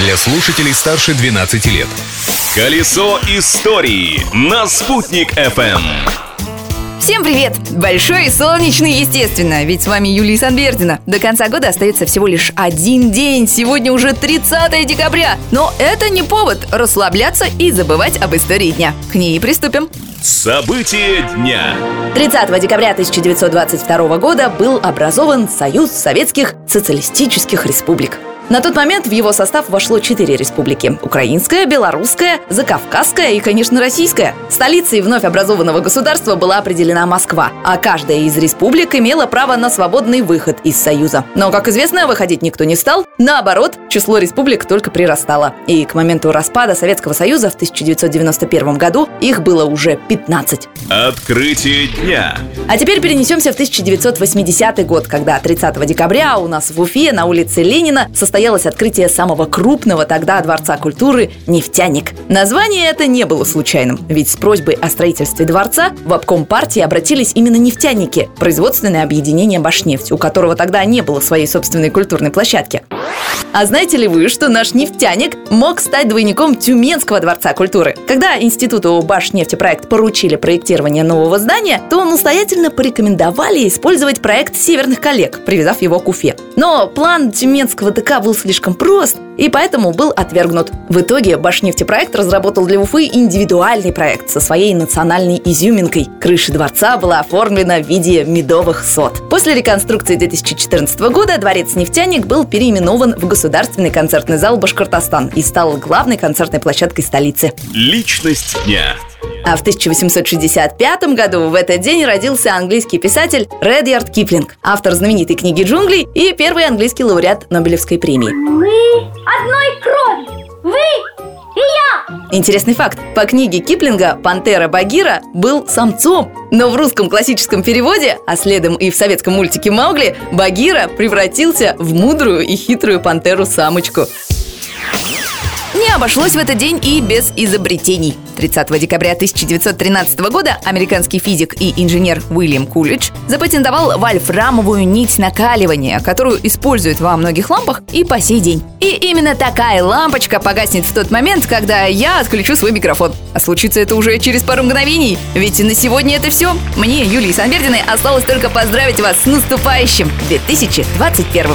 для слушателей старше 12 лет. Колесо истории на «Спутник FM. Всем привет! Большой и солнечный, естественно, ведь с вами Юлия Санбердина. До конца года остается всего лишь один день, сегодня уже 30 декабря. Но это не повод расслабляться и забывать об истории дня. К ней и приступим. События дня. 30 декабря 1922 года был образован Союз Советских Социалистических Республик. На тот момент в его состав вошло четыре республики – Украинская, Белорусская, Закавказская и, конечно, Российская. Столицей вновь образованного государства была определена Москва, а каждая из республик имела право на свободный выход из Союза. Но, как известно, выходить никто не стал. Наоборот, число республик только прирастало. И к моменту распада Советского Союза в 1991 году их было уже 15. Открытие дня. А теперь перенесемся в 1980 год, когда 30 декабря у нас в Уфе на улице Ленина состоялся состоялось открытие самого крупного тогда Дворца культуры «Нефтяник». Название это не было случайным, ведь с просьбой о строительстве дворца в обком партии обратились именно нефтяники, производственное объединение «Башнефть», у которого тогда не было своей собственной культурной площадки. А знаете ли вы, что наш нефтяник мог стать двойником Тюменского дворца культуры? Когда институту Башнефтепроект поручили проектирование нового здания, то настоятельно порекомендовали использовать проект северных коллег, привязав его к Уфе. Но план Тюменского ДК был слишком прост, и поэтому был отвергнут. В итоге Башнефтепроект разработал для Уфы индивидуальный проект со своей национальной изюминкой. Крыша дворца была оформлена в виде медовых сот. После реконструкции 2014 года дворец «Нефтяник» был переименован в Государственный концертный зал «Башкортостан» и стал главной концертной площадкой столицы. Личность дня. А в 1865 году в этот день родился английский писатель Редьярд Киплинг, автор знаменитой книги «Джунгли» и первый английский лауреат Нобелевской премии. Мы одной крови! Интересный факт. По книге Киплинга «Пантера Багира» был самцом. Но в русском классическом переводе, а следом и в советском мультике «Маугли», Багира превратился в мудрую и хитрую пантеру-самочку. Не обошлось в этот день и без изобретений. 30 декабря 1913 года американский физик и инженер Уильям Кулич запатентовал вольфрамовую нить накаливания, которую используют во многих лампах и по сей день. И именно такая лампочка погаснет в тот момент, когда я отключу свой микрофон. А случится это уже через пару мгновений. Ведь на сегодня это все. Мне, Юлии Санбердиной, осталось только поздравить вас с наступающим 2021.